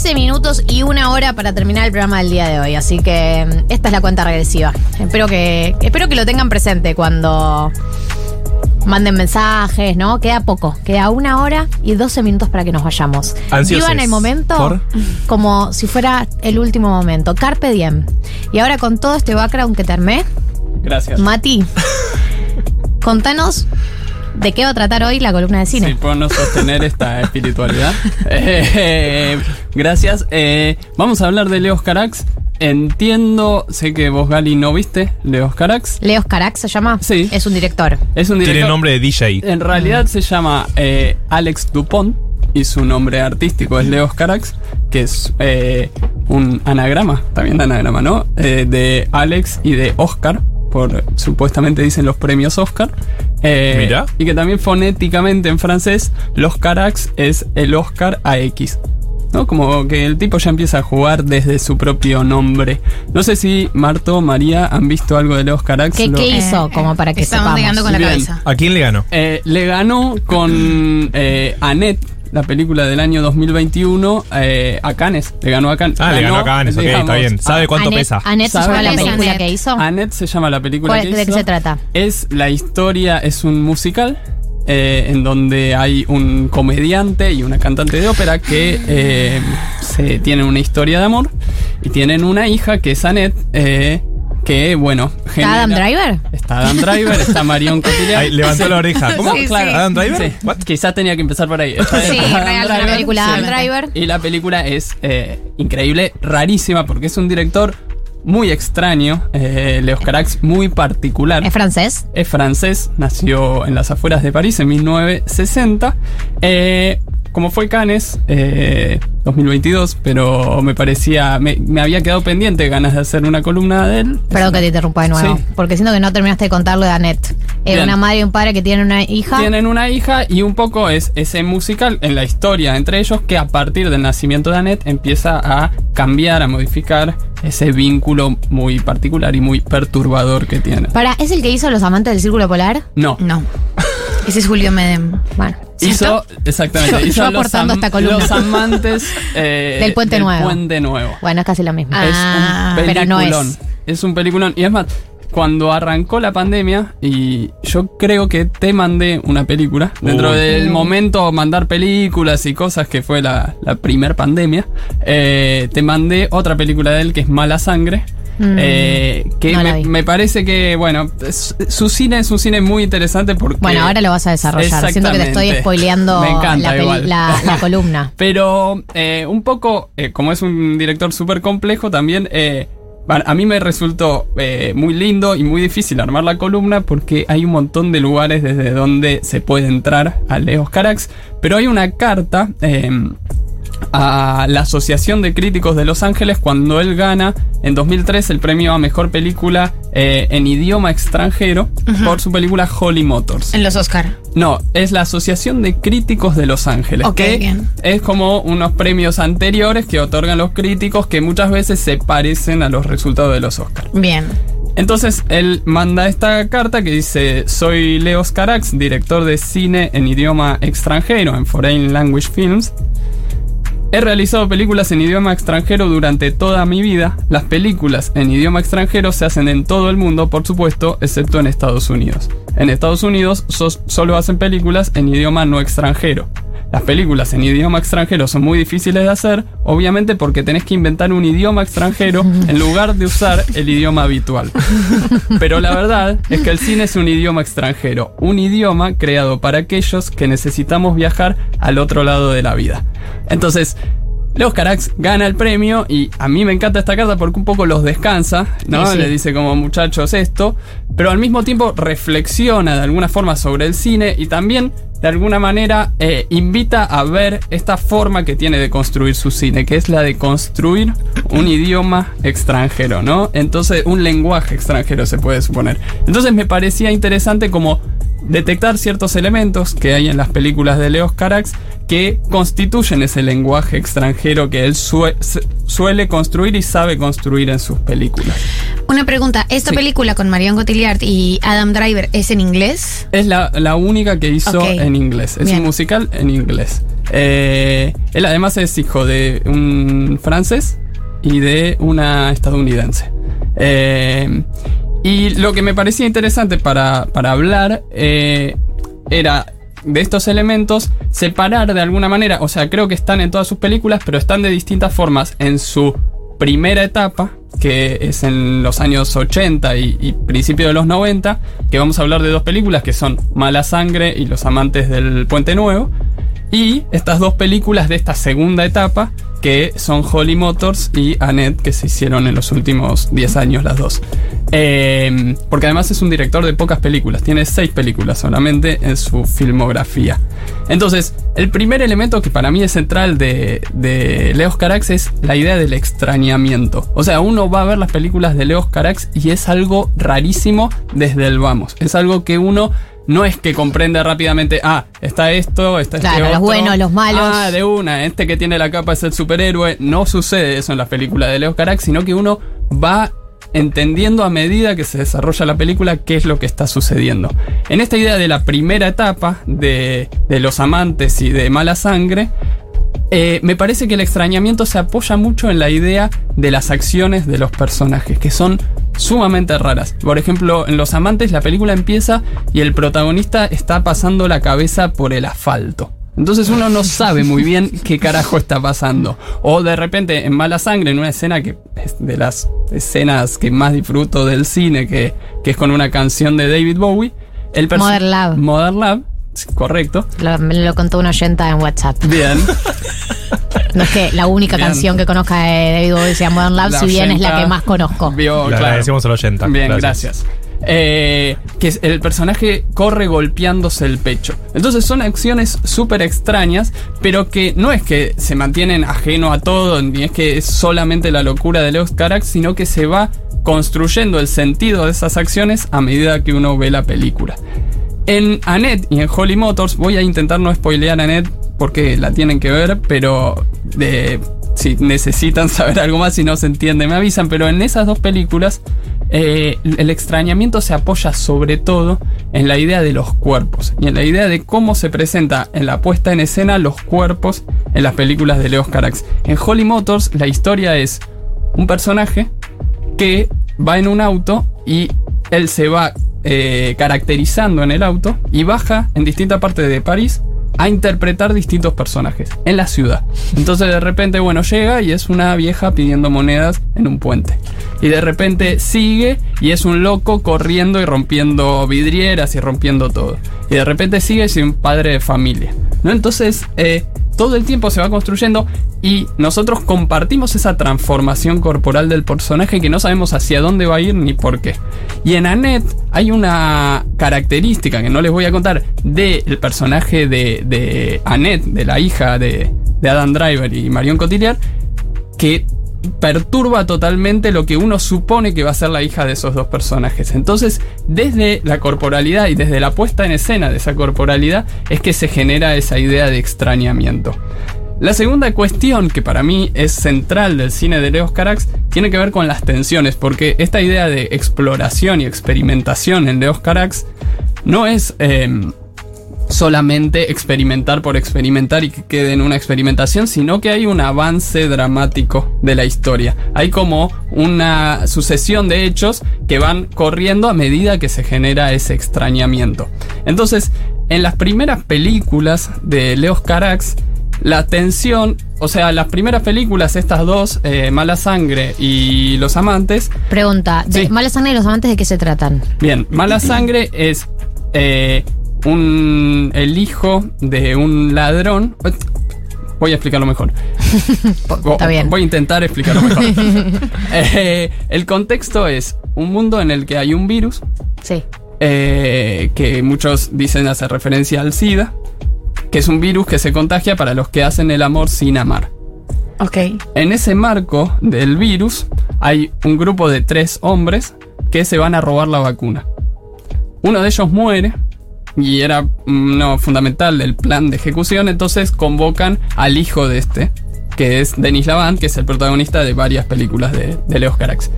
47, quedan 13 minutos y una hora para terminar el programa del día de hoy. Así que mm, esta es la cuenta regresiva. Espero que, espero que lo tengan presente cuando manden mensajes, ¿no? Queda poco, queda una hora y 12 minutos para que nos vayamos. Ansiosos. Vivan el momento ¿Por? como si fuera el último momento. Carpe diem. Y ahora con todo este background que te armé, Gracias. Mati, contanos de qué va a tratar hoy la columna de cine. Sí, por no sostener esta espiritualidad. Eh, gracias. Eh, vamos a hablar de Leos Carax. Entiendo, sé que vos, Gali, no viste Leos Carax. Leos Carax se llama. Sí. Es un director. Es un director. Tiene nombre de DJ. En realidad se llama eh, Alex Dupont y su nombre artístico es Leos Carax, que es eh, un anagrama, también anagrama, ¿no? Eh, de Alex y de Oscar, por supuestamente dicen los premios Oscar. Eh, Mirá. Y que también fonéticamente en francés, los Carax es el Oscar AX. ¿No? Como que el tipo ya empieza a jugar desde su propio nombre. No sé si Marto o María han visto algo de Leos Carax. ¿Qué, Lo- qué hizo? Eh, como para que Estamos sepamos. llegando con la Bien. cabeza. ¿A quién le ganó? Eh, le ganó con eh, Annette, la película del año 2021, eh, a Cannes. Le ganó a Cannes. Ah, le ganó a Cannes, ok, está bien. ¿Sabe cuánto Annette- pesa? Annette se ¿Sabe llama la película que hizo. Annette se llama la película ¿Cuál- que ¿De qué hizo. se trata? Es la historia, es un musical. eh, en donde hay un comediante y una cantante de ópera que eh, se tienen una historia de amor y tienen una hija que es Annette, eh, que bueno, ¿Está Adam Driver? Está Adam Driver, está Marion Cotillard. Ahí, levantó la oreja. ¿Cómo? Sí, sí. ¿Adam Driver? Quizás tenía que empezar por ahí. Está Sí, Adam real, La Driver, película sí. Adam Driver. Y la película es eh, increíble, rarísima, porque es un director muy extraño. Eh, Leos Carax, muy particular. ¿Es francés? Es francés, nació en las afueras de París en 1960. Eh, como fue Cannes, eh, 2022, pero me parecía, me, me había quedado pendiente ganas de hacer una columna de él. Perdón que te interrumpa de nuevo. Sí. Porque siento que no terminaste de contarlo de Annette. Bien. una madre y un padre que tienen una hija. Tienen una hija y un poco es ese musical en la historia entre ellos que a partir del nacimiento de Annette empieza a cambiar, a modificar ese vínculo muy particular y muy perturbador que tienen. Para, ¿es el que hizo Los Amantes del Círculo Polar? No. No. Ese es Julio Medem. Bueno. Hizo, exactamente, Yo- hizo yo los, am- esta columna. los amantes eh, Del Puente Nuevo. Puente Nuevo. Bueno, es casi lo mismo. Ah, es un pero no peliculón. es. Es un peliculón. Y es más, cuando arrancó la pandemia, y yo creo que te mandé una película, dentro del momento mandar películas y cosas que fue la, la primer pandemia, eh, te mandé otra película de él que es Mala Sangre. Mm. eh, que No me, parece que, bueno, es- su cine es un cine muy interesante porque... Bueno, ahora lo vas a desarrollar. Siento que te estoy spoileando la, peli- igual. la- la columna. Pero eh, un poco, eh, como es un director súper complejo, también a mí me resultó muy lindo y muy difícil armar la columna porque hay un montón de lugares desde donde se puede entrar a Leos Carax. Pero hay una carta a la Asociación de Críticos de Los Ángeles cuando él gana en 2003 el premio a Mejor Película eh, en idioma extranjero por su película Holly Motors. En los Oscar. No, es la Asociación de Críticos de Los Ángeles. Ok, que bien. es como unos premios anteriores que otorgan los críticos que muchas veces se parecen a los resultados de los Oscars. Bien. Entonces él manda esta carta que dice: Soy Leos Carax, director de cine en idioma extranjero, en Foreign Language Films. He realizado películas en idioma extranjero durante toda mi vida. Las películas en idioma extranjero se hacen en todo el mundo, por supuesto, excepto en Estados Unidos. En Estados Unidos solo hacen películas en idioma no extranjero. Las películas en idioma extranjero son muy difíciles de hacer, obviamente porque tenés que inventar un idioma extranjero en lugar de usar el idioma habitual. Pero la verdad es que el cine es un idioma extranjero, un idioma creado para aquellos que necesitamos viajar al otro lado de la vida. Entonces, Leos Carax gana el premio y a mí me encanta esta carta porque un poco los descansa, ¿no? Sí, sí. Le dice como muchachos esto, pero al mismo tiempo reflexiona de alguna forma sobre el cine y también de alguna manera eh, invita a ver esta forma que tiene de construir su cine, que es la de construir un idioma extranjero, ¿no? Entonces, un lenguaje extranjero se puede suponer. Entonces me parecía interesante como detectar ciertos elementos que hay en las películas de Leos Carax que constituyen ese lenguaje extranjero que él sue- suele construir y sabe construir en sus películas. Una pregunta, ¿esta Sí. película con Marion Cotillard y Adam Driver es en inglés? Es la, la única que hizo en inglés. Es Bien. un musical en inglés. Eh, él además es hijo de un francés y de una estadounidense. Eh, y lo que me parecía interesante para, para hablar eh, era de estos elementos separar de alguna manera, o sea, creo que están en todas sus películas, pero están de distintas formas en su primera etapa, que es en los años 80 y, y principio de los 90, que vamos a hablar de dos películas que son Mala Sangre y Los Amantes del Puente Nuevo, y estas dos películas de esta segunda etapa, que son Holly Motors y Annette, que se hicieron en los últimos 10 años las dos. Eh, porque además es un director de pocas películas, tiene 6 películas solamente en su filmografía. Entonces, el primer elemento que para mí es central de, de Leos Carax es la idea del extrañamiento. O sea, uno va a ver las películas de Leos Carax y es algo rarísimo desde el vamos. Es algo que uno no es que comprende rápidamente, ah, está esto, está este Claro, los buenos, los malos. Ah, de una, este que tiene la capa es el superhéroe. No sucede eso en las películas de Leo Carax, sino que uno va entendiendo a medida que se desarrolla la película qué es lo que está sucediendo. En esta idea de la primera etapa de, de los amantes y de mala sangre, eh, me parece que el extrañamiento se apoya mucho en la idea de las acciones de los personajes, que son sumamente raras. Por ejemplo, en Los Amantes la película empieza y el protagonista está pasando la cabeza por el asfalto. Entonces uno no sabe muy bien qué carajo está pasando. O de repente en Mala Sangre, en una escena que es de las escenas que más disfruto del cine, que, que es con una canción de David Bowie. El Modern Love. Modern Love, correcto. Lo, me lo contó un oyenta en WhatsApp. Bien. No es que la única Bien. canción que conozca de David Bowie sea Modern Love, La si bien es la que más conozco. Vio, claro. agradecemos al oyenta. Bien, gracias. Eh, que el personaje corre golpeándose el pecho. Entonces son acciones súper extrañas, pero que no es que se mantienen ajeno a todo, ni es que es solamente la locura de Leos Carax, sino que se va construyendo el sentido de esas acciones a medida que uno ve la película. En Annette y en Holly Motors, voy a intentar no spoilear a Annette porque la tienen que ver, pero si necesitan saber algo más, si no se entiende, me avisan. Pero en esas dos películas, eh, el extrañamiento se apoya sobre todo en la idea de los cuerpos y en la idea de cómo se presenta en la puesta en escena los cuerpos en las películas de Leos Carax. En Holly Motors, la historia es un personaje que va en un auto y él se va eh, caracterizando en el auto y baja en distintas partes de París a interpretar distintos personajes en la ciudad. Entonces de repente, bueno, llega y es una vieja pidiendo monedas en un puente. Y de repente sigue y es un loco corriendo y rompiendo vidrieras y rompiendo todo. Y de repente sigue y es un padre de familia. ¿No? Entonces, eh, todo el tiempo se va construyendo y nosotros compartimos esa transformación corporal del personaje que no sabemos hacia dónde va a ir ni por qué. Y en Annette hay una característica que no les voy a contar del personaje de, de Annette, de la hija de, de Adam Driver y Marion Cotillard, que perturba totalmente lo que uno supone que va a ser la hija de esos dos personajes. Entonces, desde la corporalidad y desde la puesta en escena de esa corporalidad es que se genera esa idea de extrañamiento. La segunda cuestión que para mí es central del cine de Leos Carax tiene que ver con las tensiones, porque esta idea de exploración y experimentación en Leos Carax no es em, solamente experimentar por experimentar y que quede en una experimentación, sino que hay un avance dramático de la historia. Hay como una sucesión de hechos que van corriendo a medida que se genera ese extrañamiento. Entonces, en las primeras películas de Leos Carax, la tensión, o sea, las primeras películas, estas dos, eh, Mala Sangre y Los Amantes, Pregunta, ¿de Sí. Mala Sangre y los amantes de qué se tratan? Bien, Mala Sangre es eh, un, el hijo de un ladrón. Voy a explicarlo mejor. Está bien. Voy a intentar explicarlo mejor. Eh, el contexto es un mundo en el que hay un virus Sí. eh, que muchos dicen hace referencia al SIDA, que es un virus que se contagia para los que hacen el amor sin amar. Ok. En ese marco del virus hay un grupo de tres hombres que se van a robar la vacuna. Uno de ellos muere y era mm, no, fundamental del plan de ejecución, entonces convocan al hijo de este, que es Denis Lavant, que es el protagonista de varias películas de, de Leos Carax.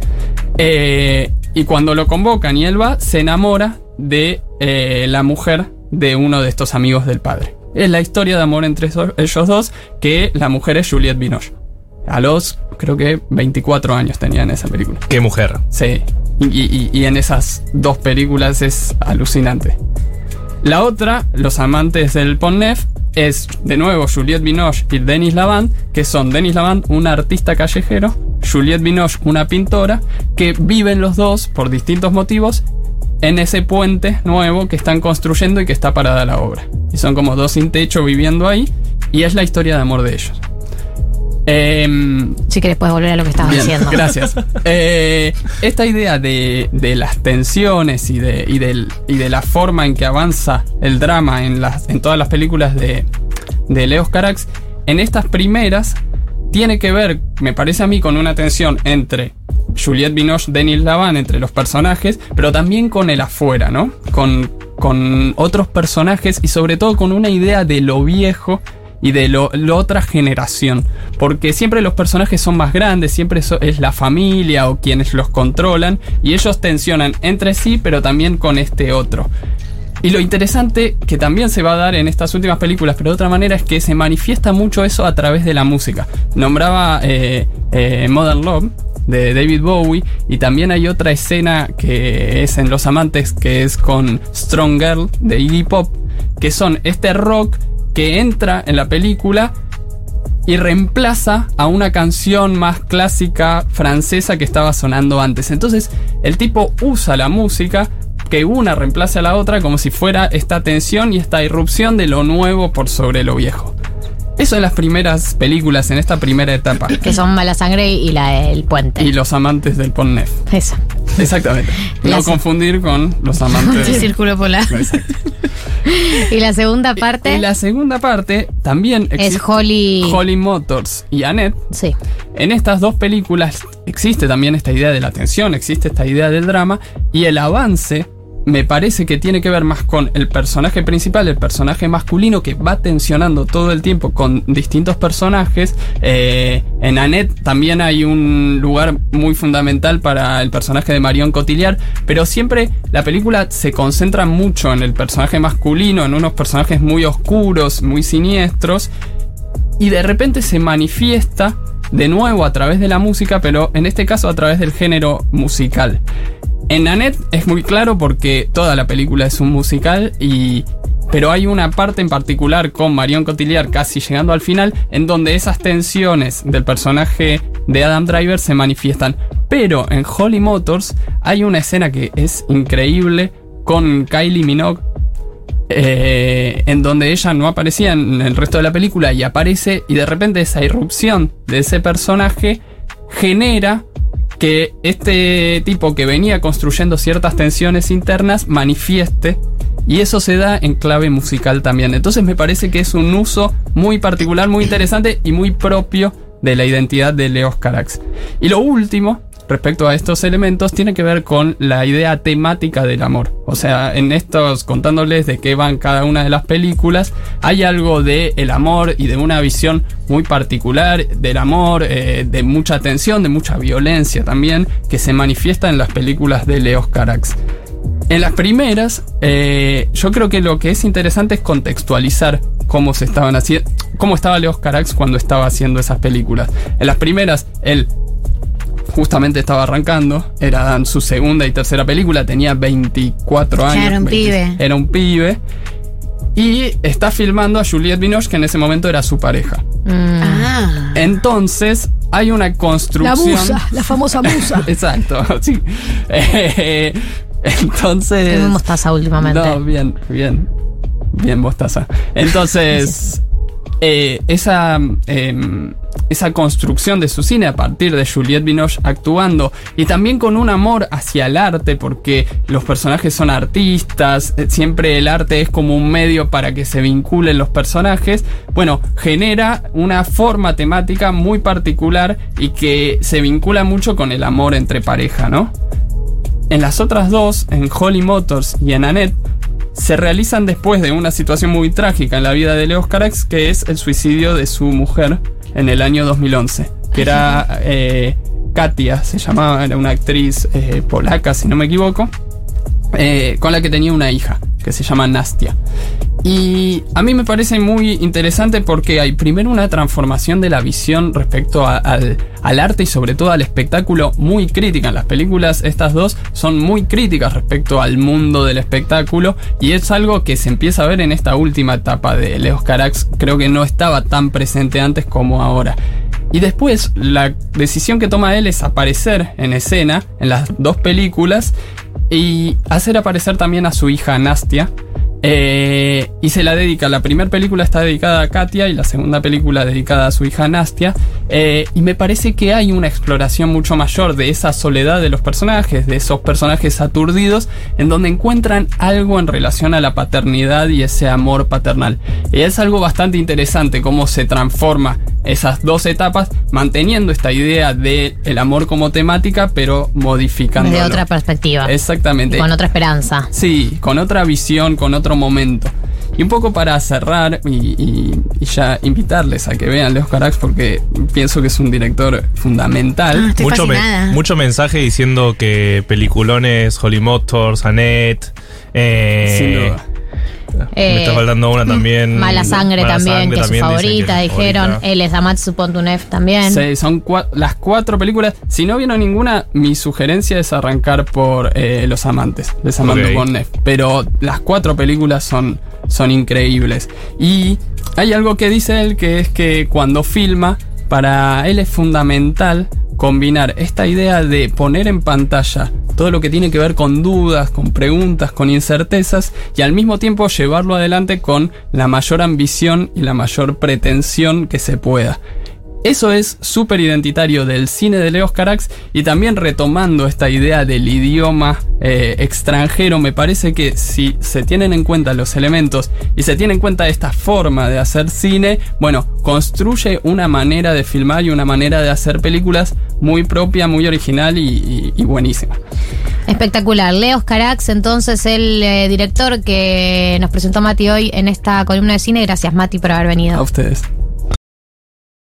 Eh, y cuando lo convocan y él va, se enamora de eh, la mujer de uno de estos amigos del padre. Es la historia de amor entre esos- ellos dos, que la mujer es Juliette Binoche. A los, creo que 24 años tenía en esa película. Qué mujer. Sí. Y, y- y en esas dos películas es alucinante. La otra, Los amantes del Pont Neuf, es de nuevo Juliette Binoche y Denis Lavant, que son Denis Lavant, un artista callejero, Juliette Binoche, una pintora, que viven los dos por distintos motivos en ese puente nuevo que están construyendo y que está parada la obra. Y son como dos sin techo viviendo ahí, y es la historia de amor de ellos. Em, Si querés puedes volver a lo que estabas Bien, diciendo. Gracias. Eh, esta idea de, de las tensiones y de, y, del- y de la forma en que avanza el drama en, las, en todas las películas de, de Leos Carax, en estas primeras tiene que ver, me parece a mí, con una tensión entre Juliette Binoche, Denis Lavant, entre los personajes, pero también con el afuera, ¿no? Con, con otros personajes y sobre todo con una idea de lo viejo y de lo, la otra generación. Porque siempre los personajes son más grandes, siempre es la familia o quienes los controlan y ellos tensionan entre sí, pero también con este otro. Y lo interesante que también se va a dar en estas últimas películas, pero de otra manera, es que se manifiesta mucho eso a través de la música. Nombraba eh, eh, Modern Love de David Bowie y también hay otra escena que es en Los Amantes que es con Strong Girl de Iggy Pop, que son este rock que entra en la película y reemplaza a una canción más clásica francesa que estaba sonando antes. Entonces el tipo usa la música que una reemplace a la otra como si fuera esta tensión y esta irrupción de lo nuevo por sobre lo viejo. Eso en las primeras películas, en esta primera etapa. Que son Mala Sangre y la El Puente. Y los amantes del Pont Neuf. Exactamente. No confundir con los amantes. El círculo polar. Exacto. Y la segunda parte Y la segunda parte también es Holly. Holly Motors y Annette Sí. En estas dos películas existe también esta idea de la tensión, existe esta idea del drama y el avance me parece que tiene que ver más con el personaje principal, el personaje masculino que va tensionando todo el tiempo con distintos personajes. Eh, en Annette también hay un lugar muy fundamental para el personaje de Marion Cotillard, pero siempre la película se concentra mucho en el personaje masculino, en unos personajes muy oscuros, muy siniestros y de repente se manifiesta de nuevo a través de la música, pero en este caso a través del género musical. En Annette es muy claro porque toda la película es un musical y pero hay una parte en particular con Marion Cotillard casi llegando al final en donde esas tensiones del personaje de Adam Driver se manifiestan. Pero en Holly Motors hay una escena que es increíble con Kylie Minogue eh, en donde ella no aparecía en el resto de la película y aparece y de repente esa irrupción de ese personaje genera que este tipo que venía construyendo ciertas tensiones internas manifieste y eso se da en clave musical también. Entonces me parece que es un uso muy particular, muy interesante y muy propio de la identidad de Leos Carax. Y lo último, respecto a estos elementos, tiene que ver con la idea temática del amor. O sea, en estos, contándoles de qué van cada una de las películas, hay algo de el amor y de una visión muy particular del amor, eh, de mucha tensión, de mucha violencia también, que se manifiesta en las películas de Leos Carax. En las primeras, eh, yo creo que lo que es interesante es contextualizar cómo se estaban haciendo, cómo estaba Leos Carax cuando estaba haciendo esas películas. En las primeras, él justamente estaba arrancando, era su segunda y tercera película, tenía 24 años. era un pibe. Era un pibe. Y está filmando a Juliette Binoche, que en ese momento era su pareja. Mm. Ah. Entonces, hay una La construcción. musa, la famosa musa. Exacto, sí. Eh, entonces. Muy mostaza últimamente. No, bien, bien. Bien, mostaza. Entonces, eh, esa, eh, esa construcción de su cine a partir de Juliette Binoche actuando y también con un amor hacia el arte, porque los personajes son artistas, eh, siempre el arte es como un medio para que se vinculen los personajes. Bueno, genera una forma temática muy particular y que se vincula mucho con el amor entre pareja, ¿no? En las otras dos, en Holly Motors y en Annette, se realizan después de una situación muy trágica en la vida de Leos Carax, que es el suicidio de su mujer, en el año 2011, que era eh, Katia, se llamaba, era una actriz eh, polaca, si no me equivoco, eh, con la que tenía una hija, que se llama Nastia. Y a mí me parece muy interesante porque hay primero una transformación de la visión respecto al, al arte y sobre todo al espectáculo muy crítica. En las películas estas dos son muy críticas respecto al mundo del espectáculo y es algo que se empieza a ver en esta última etapa de Leos Carax. Creo que no estaba tan presente antes como ahora. Y después la decisión que toma él es aparecer en escena en las dos películas y hacer aparecer también a su hija Nastia. eh, y se la dedica. La primera película está dedicada a Katia y la segunda película dedicada a su hija Nastia. eh, y me parece que hay una exploración mucho mayor de esa soledad de los personajes, de esos personajes aturdidos, en donde encuentran algo en relación a la paternidad y ese amor paternal. Y es algo bastante interesante cómo se transforma esas dos etapas, manteniendo esta idea de el amor como temática, pero modificando. Desde otra perspectiva. Exactamente. Con otra esperanza. Sí, con otra visión, con otro momento. Y un poco para cerrar y, y- y ya invitarles a que vean Leo Carax porque pienso que es un director Ah, fundamental. estoy Mucho, me- fascinada. mucho mensaje diciendo que peliculones, Holly Motors, Annette. eh, Sin duda. Eh, me está faltando una también. Mala sangre Mala también, Sangre que es su favorita, que es su dijeron. Él es Amatsu Pontunef también. Sí, son cua- las cuatro películas. Si no vieron ninguna, mi sugerencia es arrancar por eh, Los Amantes, de Samantha Ok. Bonnef. Pero las cuatro películas son, son increíbles. Y hay algo que dice él que es que cuando filma, para él es fundamental combinar esta idea de poner en pantalla todo lo que tiene que ver con dudas, con preguntas, con incertezas y al mismo tiempo llevarlo adelante con la mayor ambición y la mayor pretensión que se pueda. Eso es súper identitario del cine de Leos Carax y también retomando esta idea del idioma eh, extranjero, me parece que si se tienen en cuenta los elementos y se tiene en cuenta esta forma de hacer cine, bueno, construye una manera de filmar y una manera de hacer películas muy propia, muy original y, y- y buenísima. Espectacular. Leos Carax, entonces, el eh, director que nos presentó Mati hoy en esta columna de cine. Gracias, Mati, por haber venido. A ustedes.